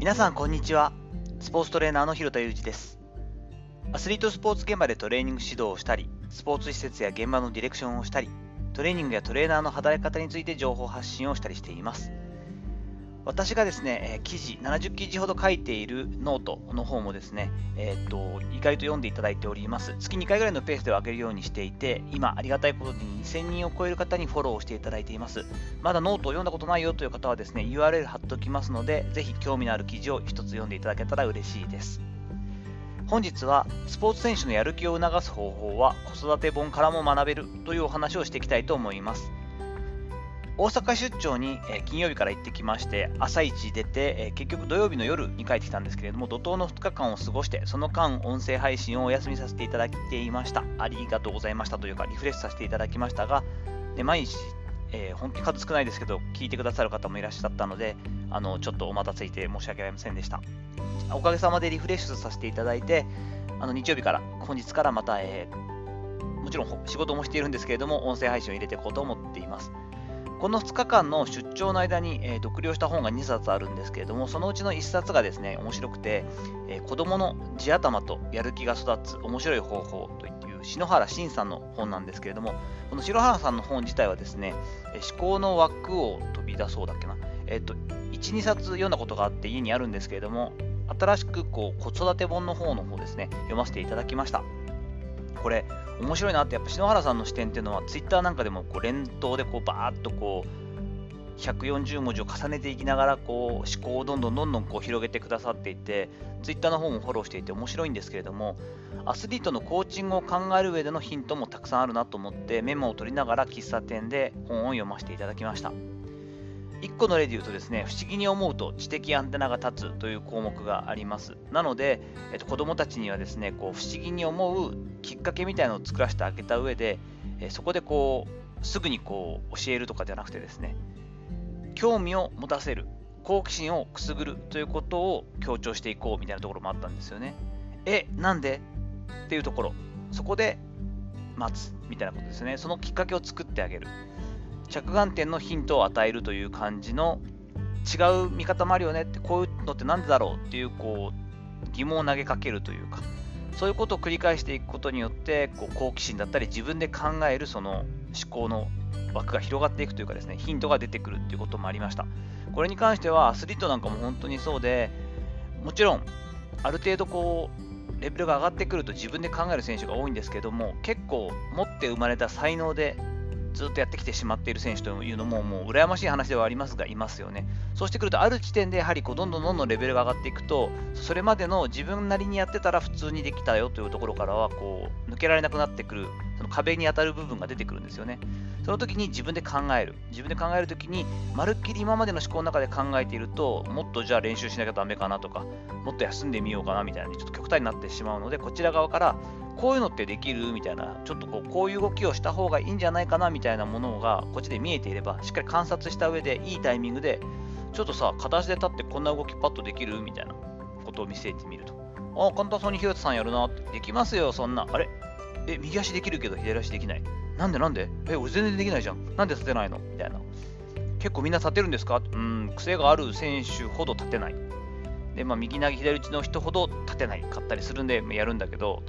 皆さんこんにちは。スポーツトレーナーの広田裕二です。アスリートスポーツ現場でトレーニング指導をしたりスポーツ施設や現場のディレクションをしたりトレーニングやトレーナーの働き方について情報発信をしたりしています。私がですね、記事、70記事ほど書いているノートの方もですね、えー、っと、意外と読んでいただいております。月2回ぐらいのペースで上げるようにしていて、今、ありがたいことに2000人を超える方にフォローしていただいています。まだノートを読んだことないよという方はですね、URL 貼っておきますので、ぜひ興味のある記事を一つ読んでいただけたら嬉しいです。本日は、スポーツ選手のやる気を促す方法は子育て本からも学べるというお話をしていきたいと思います。大阪出張に、え金曜日から行ってきまして、朝一出て、え結局土曜日の夜に帰ってきたんですけれども、怒涛の2日間を過ごして、その間、音声配信をお休みさせていただいていました。ありがとうございましたというか、リフレッシュさせていただきましたが、で毎日、えー、本当に数少ないですけど、聞いてくださる方もいらっしゃったので、あのちょっとお待たせいて申し訳ありませんでした。おかげさまでリフレッシュさせていただいて、あの日曜日から、本日からまた、えー、もちろん仕事もしているんですけれども、音声配信を入れていこうと思っ。この2日間の出張の間に、えー、読了した本が2冊あるんですけれども、そのうちの1冊がですね、面白くて、えー、子供の地頭とやる気が育つ面白い方法という篠原慎さんの本なんですけれども、この篠原さんの本自体はですね、思考の枠を飛び出そうだっけな、えっ、と、1、2冊読んだことがあって家にあるんですけれども、新しくこう子育て本の方の方ですね、読ませていただきました。これ、面白いなって、やっぱ篠原さんの視点っていうのは、ツイッターなんかでもこう連投でこうバーッとこう、140文字を重ねていきながらこう思考をどんどんどんどんこう広げてくださっていて、ツイッターの方もフォローしていて面白いんですけれども、アスリートのコーチングを考える上でのヒントもたくさんあるなと思ってメモを取りながら喫茶店で本を読ませていただきました。1個の例で言うとですね、不思議に思うと知的アンテナが立つという項目があります。なので、えっと、子どもたちにはですね、こう不思議に思うきっかけみたいなのを作らせてあげた上で、えそこでこう、すぐにこう教えるとかじゃなくてですね、興味を持たせる、好奇心をくすぐるということを強調していこうみたいなところもあったんですよね。え、なんで？っていうところ、そこで待つみたいなことですね。そのきっかけを作ってあげる。着眼点のヒントを与えるという感じの違う見方もあるよねってこういうのって何でだろうっていうこう疑問を投げかけるというかそういうことを繰り返していくことによってこう好奇心だったり自分で考えるその思考の枠が広がっていくというかですねヒントが出てくるっていうこともありました。これに関してはアスリートなんかも本当にそうでもちろんある程度こうレベルが上がってくると自分で考える選手が多いんですけども結構持って生まれた才能でずっとやってきてしまっている選手というのも、もう羨ましい話ではありますが、いますよね。そうしてくると、ある時点でやはりこうどんどんどんどんレベルが上がっていくと、それまでの自分なりにやってたら普通にできたよというところからは、こう抜けられなくなってくる、壁に当たる部分が出てくるんですよね。その時に自分で考える。自分で考える時に、まるっきり今までの思考の中で考えていると、もっとじゃあ練習しなきゃダメかなとか、もっと休んでみようかなみたいな、ちょっと極端になってしまうので、こちら側からこういうのってできる？みたいな、ちょっとこうこういう動きをした方がいいんじゃないかな？みたいなものがこっちで見えていれば、しっかり観察した上でいいタイミングで、ちょっとさ、片足で立ってこんな動きパッとできる？みたいなことを見せてみると。ああ、簡単そうにひろたさんやるなって。できますよ、そんな。あれ？え、右足できるけど左足できない。なんでなんで？え、俺全然できないじゃん。なんで立てないの？みたいな。結構みんな立てるんですか？うん、癖がある選手ほど立てない。で、まあ、右投げ左打ちの人ほど立てないかったりするんで、やるんだけど、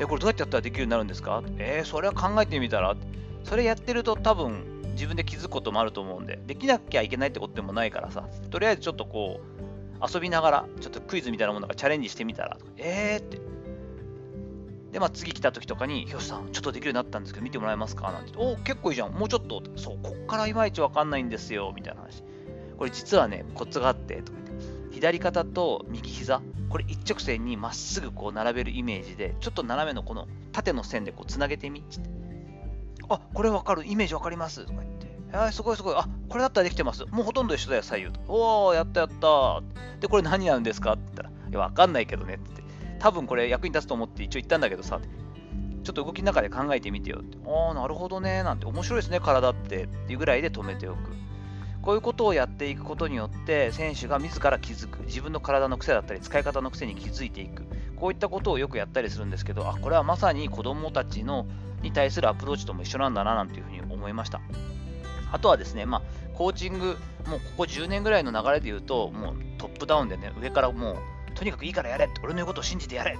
え、これどうやってやったらできるようになるんですか？えー、それは考えてみたらそれやってると多分自分で気づくこともあると思うんで、できなきゃいけないってことでもないからさ、とりあえずちょっとこう、遊びながら、ちょっとクイズみたいなものがチャレンジしてみたら、えーって。で、まあ次来た時とかに、ひよしさん、ちょっとできるようになったんですけど、見てもらえますか？なんて。おお結構いいじゃん。もうちょっと。そう、こっからいまいちわかんないんですよ。みたいな話。これ実はね、コツがあって、とか言って。左肩と右膝これ一直線にまっすぐこう並べるイメージで、ちょっと斜めのこの縦の線でこうつなげてみって。あ、これわかる、イメージわかりますとか言って。えー、すごいすごい。あ、これだったらできてます。もうほとんど一緒だよ、左右と。おー、やったやった。で、これ何なんですか？って言ったら、いや、わかんないけどねって。多分これ役に立つと思って一応言ったんだけどさ、ちょっと動きの中で考えてみてよって。ああ、なるほどね。なんて面白いですね、体ってっていうぐらいで止めておく。こういうことをやっていくことによって、選手が自ら気づく、自分の体の癖だったり、使い方の癖に気づいていく、こういったことをよくやったりするんですけど、あ、これはまさに子供たちのに対するアプローチとも一緒なんだな、なんていうふうに思いました。あとはですね、まあ、コーチング、もうここ10年ぐらいの流れで言うと、もうトップダウンでね、上からもう、とにかくいいからやれ俺の言うことを信じてやれ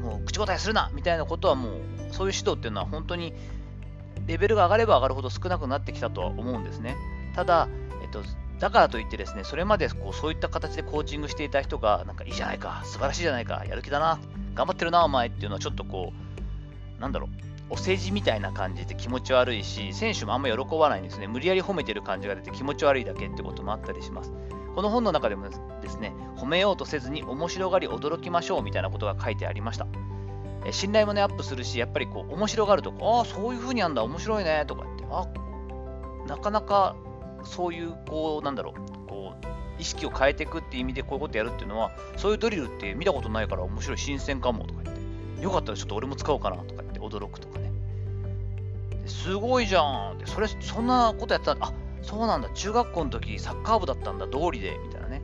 もう口答えするなみたいなことはもう、そういう指導っていうのは本当にレベルが上がれば上がるほど少なくなってきたとは思うんですね。ただ、えっと、だからといってですね、それまでこうそういった形でコーチングしていた人が、なんかいいじゃないか、素晴らしいじゃないか、やる気だな、頑張ってるな、お前っていうのはちょっとこう、なんだろう、お世辞みたいな感じで気持ち悪いし、選手もあんま喜ばないんですね。無理やり褒めてる感じが出て気持ち悪いだけってこともあったりします。この本の中でもですね、褒めようとせずに面白がり驚きましょうみたいなことが書いてありました。え信頼もね、アップするし、やっぱりこう、面白がると、ああ、そういう風になんだ、面白いね、とかって、あなかなかそういう、こう、なんだろう、こう、意識を変えていくっていう意味でこういうことやるっていうのは、そういうドリルって見たことないから面白い、新鮮かもとか言って、よかったらちょっと俺も使おうかなとか言って驚くとかね。すごいじゃんって、それ、そんなことやってたんだ。あ、そうなんだ。中学校の時サッカー部だったんだ、道理で、みたいなね。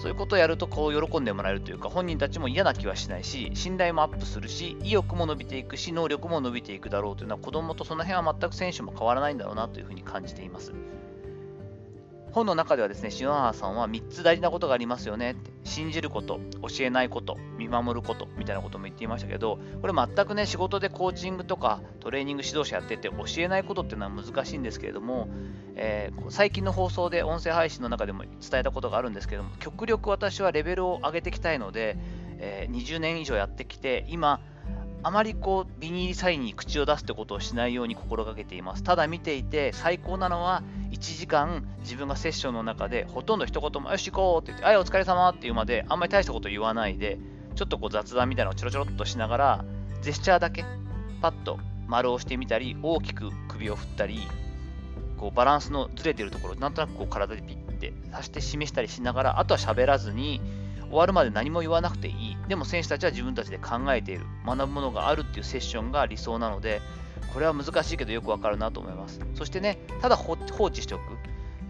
そういうことをやると、こう、喜んでもらえるというか、本人たちも嫌な気はしないし、信頼もアップするし、意欲も伸びていくし、能力も伸びていくだろうというのは、子供とその辺は全く選手も変わらないんだろうなというふうに感じています。本の中ではですね、篠原さんは3つ大事なことがありますよねって。信じること、教えないこと、見守ることみたいなことも言っていましたけど、これ全くね、仕事でコーチングとかトレーニング指導者やってて教えないことっていうのは難しいんですけれども、えー、最近の放送で音声配信の中でも伝えたことがあるんですけども、極力私はレベルを上げていきたいので、えー、20年以上やってきて、今、あまりこうビニールサインに口を出すってことをしないように心がけています。ただ見ていて最高なのは1時間自分がセッションの中でほとんど一言もよし行こうって言って、はいお疲れ様っていうまであんまり大したこと言わないで、ちょっとこう雑談みたいなのをちょろちょろっとしながら、ジェスチャーだけパッと丸をしてみたり、大きく首を振ったり、こうバランスのずれてるところ、なんとなくこう体でピッてさして示したりしながら、あとは喋らずに、終わるまで何も言わなくていい。でも選手たちは自分たちで考えている。学ぶものがあるっていうセッションが理想なので、これは難しいけどよくわかるなと思います。そしてね、ただ放置しておく。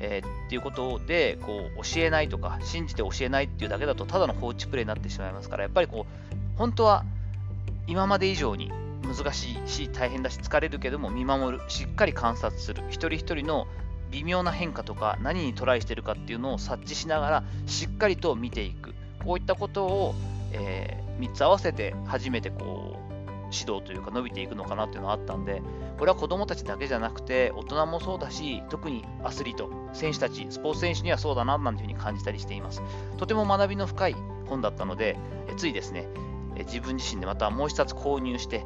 えー、っていうことでこう教えないとか信じて教えないっていうだけだとただの放置プレイになってしまいますからやっぱりこう本当は今まで以上に難しいし大変だし疲れるけども見守るしっかり観察する一人一人の微妙な変化とか何にトライしてるかっていうのを察知しながらしっかりと見ていくこういったことを、えー、3つ合わせて初めてこう指導というか伸びていくのかなっていうのがあったんで、これは子供たちだけじゃなくて、大人もそうだし、特にアスリート、選手たち、スポーツ選手にはそうだな、なんていうふうに感じたりしています。とても学びの深い本だったので、えついですね、え自分自身でまたもう一冊購入して、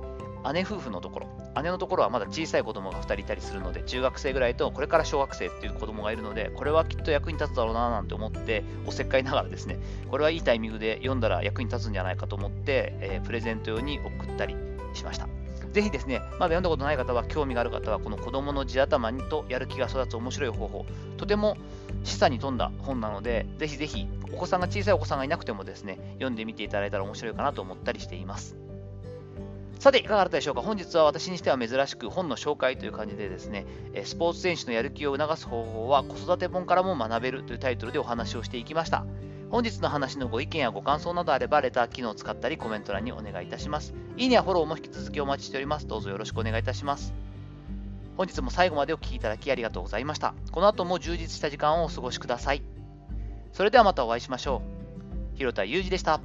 姉夫婦のところ、姉のところはまだ小さい子供が2人いたりするので、中学生ぐらいとこれから小学生っていう子供がいるので、これはきっと役に立つだろうななんて思って、おせっかいながらですね、これはいいタイミングで読んだら役に立つんじゃないかと思って、えー、プレゼント用に送ったりしました。ぜひですね、まだ読んだことない方は、興味がある方は、この子供の地頭にとやる気が育つ面白い方法、とても示唆に富んだ本なので、ぜひぜひ、お子さんが小さいお子さんがいなくてもですね、読んでみていただいたら面白いかなと思ったりしています。さて、いかがだったでしょうか？本日は私にしては珍しく本の紹介という感じでですね、スポーツ選手のやる気を促す方法は子育て本からも学べるというタイトルでお話をしていきました。本日の話のご意見やご感想などあれば、レター機能を使ったりコメント欄にお願いいたします。いいねやフォローも引き続きお待ちしております。どうぞよろしくお願いいたします。本日も最後までお聴きいただきありがとうございました。この後も充実した時間をお過ごしください。それではまたお会いしましょう。広田裕二でした。